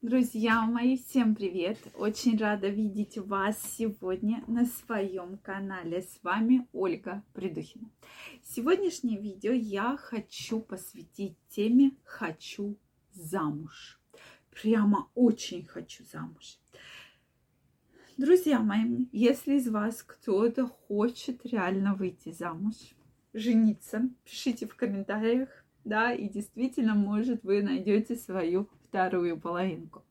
Друзья мои, всем привет! Очень рада видеть вас сегодня на своем канале. С вами Ольга Придухина. Сегодняшнее видео я хочу посвятить теме «Хочу замуж». Прямо очень хочу замуж. Друзья мои, если из вас кто-то хочет реально выйти замуж, жениться, пишите в комментариях, да, и действительно, может, вы найдете свою вторую половинку.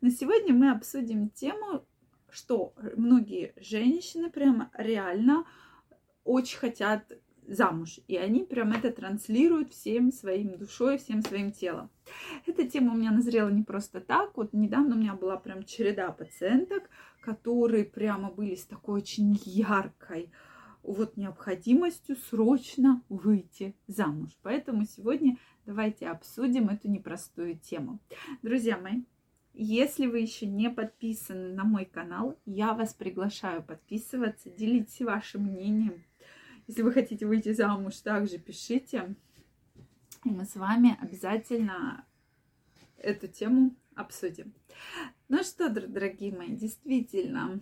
Но сегодня мы обсудим тему, что многие женщины прямо реально очень хотят замуж. И они прям это транслируют всем своим душой, всем своим телом. Эта тема у меня назрела не просто так. Вот недавно у меня была прям череда пациенток, которые прямо были с такой очень яркой вот необходимостью срочно выйти замуж. Поэтому сегодня давайте обсудим эту непростую тему. Друзья мои, если вы еще не подписаны на мой канал, я вас приглашаю подписываться, делитесь вашим мнением. Если вы хотите выйти замуж, также пишите. И мы с вами обязательно эту тему обсудим. Ну что, дорогие мои, действительно,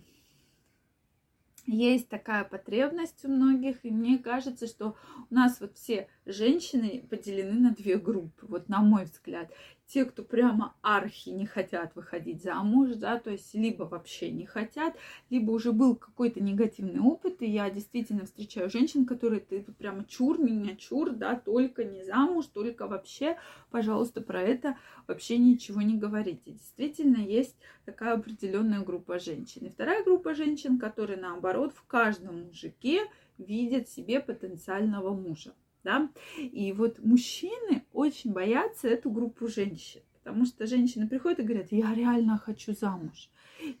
есть такая потребность у многих, и мне кажется, что у нас вот все женщины поделены на две группы, вот на мой взгляд те, кто прямо архи не хотят выходить замуж, да, то есть либо вообще не хотят, либо уже был какой-то негативный опыт, и я действительно встречаю женщин, которые ты прямо чур меня, чур, да, только не замуж, только вообще, пожалуйста, про это вообще ничего не говорите. Действительно, есть такая определенная группа женщин. И вторая группа женщин, которые, наоборот, в каждом мужике видят себе потенциального мужа да. И вот мужчины очень боятся эту группу женщин, потому что женщины приходят и говорят, я реально хочу замуж,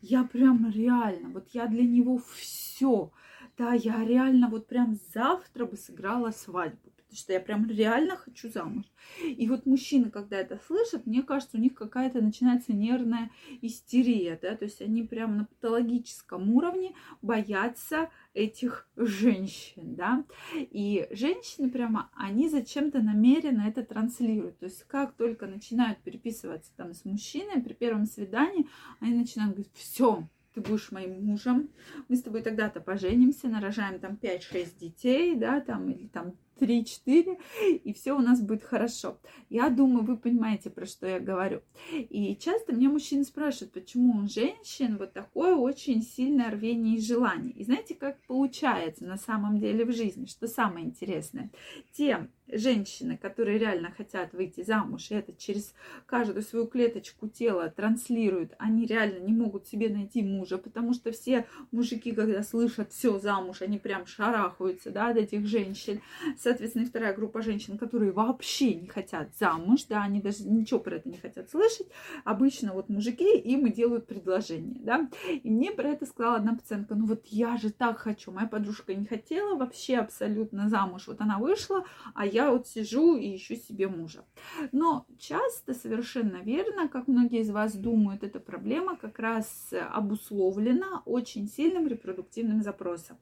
я прям реально, вот я для него все, да, я реально вот прям завтра бы сыграла свадьбу, потому что я прям реально хочу замуж. И вот мужчины, когда это слышат, мне кажется, у них какая-то начинается нервная истерия, да, то есть они прям на патологическом уровне боятся этих женщин, да, и женщины прямо, они зачем-то намеренно это транслируют, то есть как только начинают переписываться там с мужчиной при первом свидании, они начинают говорить, все, ты будешь моим мужем, мы с тобой тогда-то поженимся, нарожаем там 5-6 детей, да, там, или там 3-4, и все у нас будет хорошо. Я думаю, вы понимаете, про что я говорю. И часто мне мужчины спрашивают, почему у женщин вот такое очень сильное рвение и желание. И знаете, как получается на самом деле в жизни, что самое интересное? Те женщины, которые реально хотят выйти замуж, и это через каждую свою клеточку тела транслируют, они реально не могут себе найти мужа, потому что все мужики, когда слышат все замуж, они прям шарахаются, да, от этих женщин. Соответственно, вторая группа женщин, которые вообще не хотят замуж, да, они даже ничего про это не хотят слышать. Обычно вот мужики им и делают предложение, да. И мне про это сказала одна пациентка, ну вот я же так хочу, моя подружка не хотела вообще абсолютно замуж, вот она вышла, а я вот сижу и ищу себе мужа. Но часто, совершенно верно, как многие из вас думают, эта проблема как раз обусловлена очень сильным репродуктивным запросом.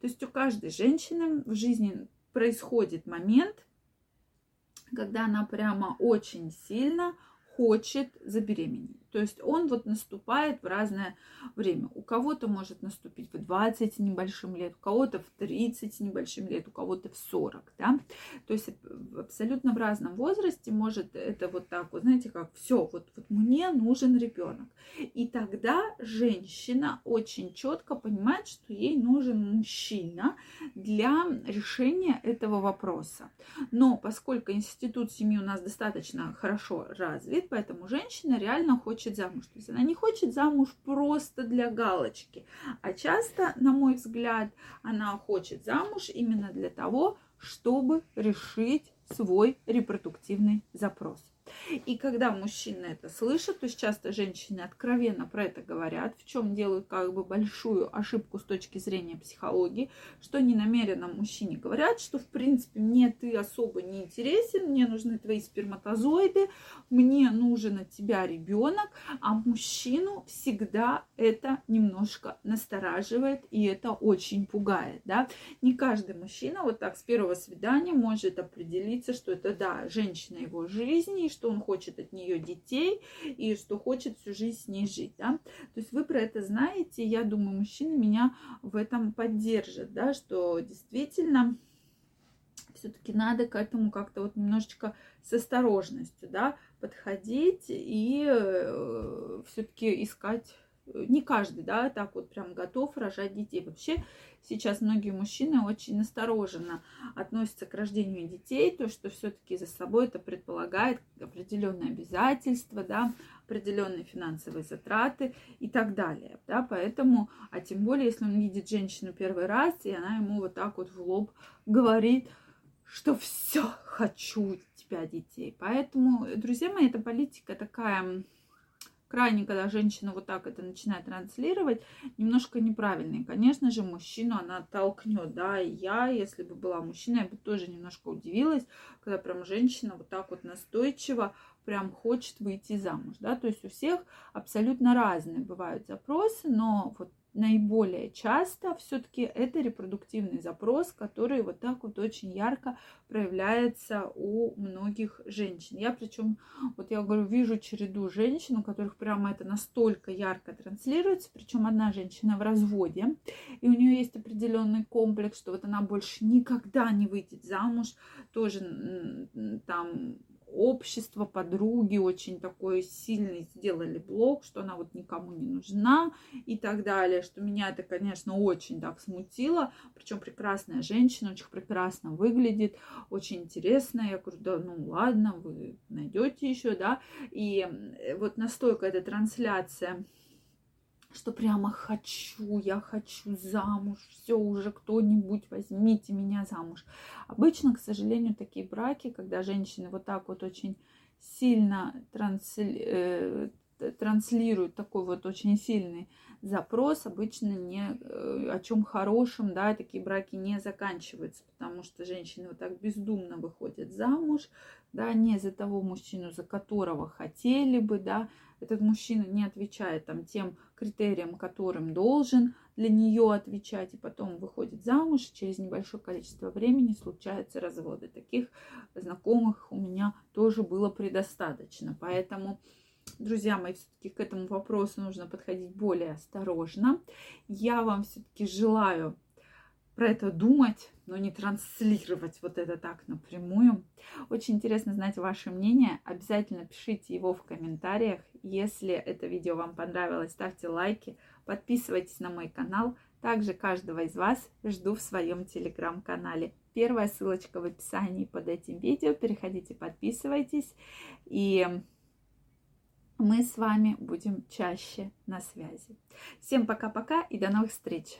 То есть у каждой женщины в жизни происходит момент, когда она прямо очень сильно хочет забеременеть. То есть он вот наступает в разное время. У кого-то может наступить в 20 небольшим лет, у кого-то в 30 небольшим лет, у кого-то в 40, да. То есть абсолютно в разном возрасте может это вот так вот, знаете, как все, вот, вот мне нужен ребенок. И тогда женщина очень четко понимает, что ей нужен мужчина для решения этого вопроса. Но поскольку институт семьи у нас достаточно хорошо развит, поэтому женщина реально хочет хочет замуж. То есть она не хочет замуж просто для галочки, а часто, на мой взгляд, она хочет замуж именно для того, чтобы решить свой репродуктивный запрос. И когда мужчины это слышат, то есть часто женщины откровенно про это говорят, в чем делают как бы большую ошибку с точки зрения психологии, что не намеренно мужчине говорят, что в принципе мне ты особо не интересен, мне нужны твои сперматозоиды, мне нужен от тебя ребенок, а мужчину всегда это немножко настораживает и это очень пугает, да. Не каждый мужчина вот так с первого свидания может определиться, что это да, женщина его жизни, и что он хочет от нее детей и что хочет всю жизнь с ней жить, да. То есть вы про это знаете, я думаю, мужчины меня в этом поддержат, да, что действительно все-таки надо к этому как-то вот немножечко с осторожностью, да, подходить и э, все-таки искать не каждый, да, так вот прям готов рожать детей. Вообще сейчас многие мужчины очень настороженно относятся к рождению детей, то, что все-таки за собой это предполагает определенные обязательства, да, определенные финансовые затраты и так далее, да, поэтому, а тем более, если он видит женщину первый раз, и она ему вот так вот в лоб говорит, что все, хочу тебя детей. Поэтому, друзья мои, эта политика такая крайне, когда женщина вот так это начинает транслировать, немножко неправильный. Конечно же, мужчину она толкнет, да, и я, если бы была мужчиной, я бы тоже немножко удивилась, когда прям женщина вот так вот настойчиво прям хочет выйти замуж, да, то есть у всех абсолютно разные бывают запросы, но вот наиболее часто все-таки это репродуктивный запрос, который вот так вот очень ярко проявляется у многих женщин. Я причем, вот я говорю, вижу череду женщин, у которых прямо это настолько ярко транслируется, причем одна женщина в разводе, и у нее есть определенный комплекс, что вот она больше никогда не выйдет замуж, тоже там общество, подруги очень такой сильный сделали блог, что она вот никому не нужна и так далее, что меня это, конечно, очень так смутило, причем прекрасная женщина, очень прекрасно выглядит, очень интересная, я говорю, да, ну ладно, вы найдете еще, да, и вот настолько эта трансляция что прямо хочу, я хочу замуж, все уже кто-нибудь возьмите меня замуж. Обычно, к сожалению, такие браки, когда женщины вот так вот очень сильно трансли, э, транслируют такой вот очень сильный запрос, обычно не э, о чем хорошем, да, такие браки не заканчиваются, потому что женщины вот так бездумно выходят замуж, да, не за того мужчину, за которого хотели бы, да, этот мужчина не отвечает там тем критериям, которым должен для нее отвечать, и потом выходит замуж, через небольшое количество времени случаются разводы. Таких знакомых у меня тоже было предостаточно. Поэтому, друзья мои, все-таки к этому вопросу нужно подходить более осторожно. Я вам все-таки желаю про это думать, но не транслировать вот это так напрямую. Очень интересно знать ваше мнение. Обязательно пишите его в комментариях. Если это видео вам понравилось, ставьте лайки, подписывайтесь на мой канал. Также каждого из вас жду в своем телеграм-канале. Первая ссылочка в описании под этим видео. Переходите, подписывайтесь. И мы с вами будем чаще на связи. Всем пока-пока и до новых встреч!